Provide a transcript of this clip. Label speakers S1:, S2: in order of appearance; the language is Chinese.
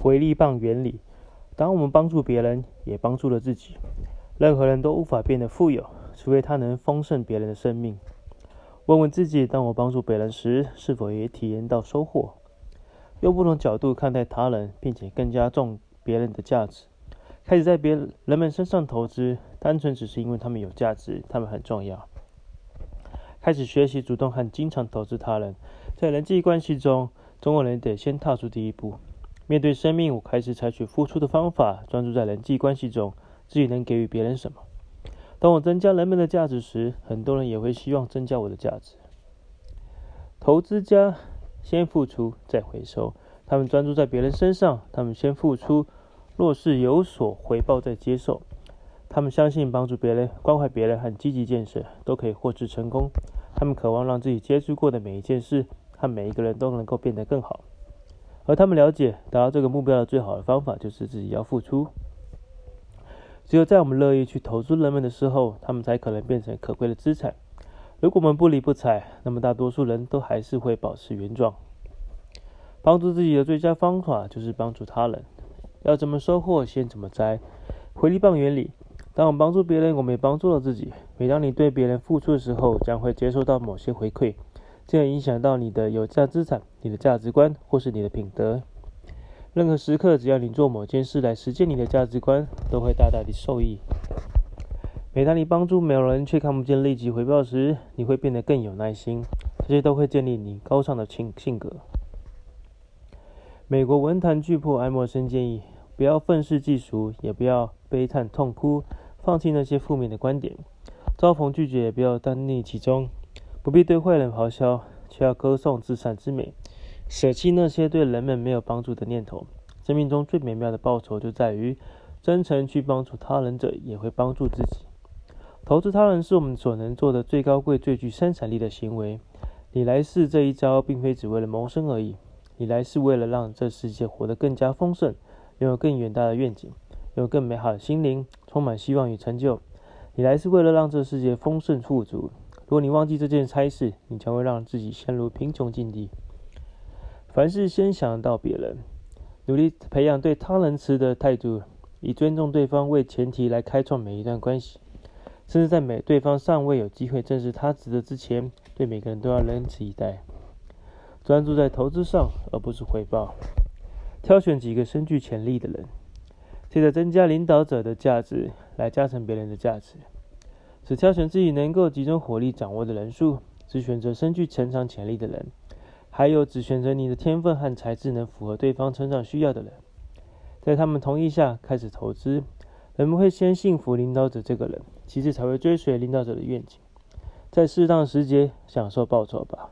S1: 回力棒原理：当我们帮助别人，也帮助了自己。任何人都无法变得富有，除非他能丰盛别人的生命。问问自己：当我帮助别人时，是否也体验到收获？用不同角度看待他人，并且更加重别人的价值。开始在别人们身上投资，单纯只是因为他们有价值，他们很重要。开始学习主动和经常投资他人，在人际关系中，中国人得先踏出第一步。面对生命，我开始采取付出的方法，专注在人际关系中，自己能给予别人什么。当我增加人们的价值时，很多人也会希望增加我的价值。投资家先付出再回收，他们专注在别人身上，他们先付出。若是有所回报再接受，他们相信帮助别人、关怀别人和积极建设都可以获知成功。他们渴望让自己接触过的每一件事和每一个人都能够变得更好，而他们了解达到这个目标的最好的方法就是自己要付出。只有在我们乐意去投资人们的时候，他们才可能变成可贵的资产。如果我们不理不睬，那么大多数人都还是会保持原状。帮助自己的最佳方法就是帮助他人。要怎么收获，先怎么摘。回力棒原理：当我们帮助别人，我们也帮助了自己。每当你对别人付出的时候，将会接受到某些回馈，这样影响到你的有价资产、你的价值观或是你的品德。任何时刻，只要你做某件事来实践你的价值观，都会大大的受益。每当你帮助某人却看不见立即回报时，你会变得更有耐心。这些都会建立你高尚的性性格。美国文坛巨擘艾默生建议。不要愤世嫉俗，也不要悲叹痛哭，放弃那些负面的观点。遭逢拒绝，也不要单溺其中。不必对坏人咆哮，却要歌颂至善之美。舍弃那些对人们没有帮助的念头。生命中最美妙的报酬，就在于真诚去帮助他人者，也会帮助自己。投资他人是我们所能做的最高贵、最具生产力的行为。你来世这一招，并非只为了谋生而已，你来是为了让这世界活得更加丰盛。拥有更远大的愿景，有更美好的心灵，充满希望与成就。你来是为了让这世界丰盛富足。如果你忘记这件差事，你将会让自己陷入贫穷境地。凡事先想到别人，努力培养对他人持的态度，以尊重对方为前提来开创每一段关系。甚至在每对方尚未有机会正视他值得之前，对每个人都要仁慈以待。专注在投资上，而不是回报。挑选几个深具潜力的人，借着增加领导者的价值来加成别人的价值。只挑选自己能够集中火力掌握的人数，只选择身具成长潜力的人，还有只选择你的天分和才智能符合对方成长需要的人。在他们同意下开始投资，人们会先信服领导者这个人，其次才会追随领导者的愿景。在适当时节享受报酬吧。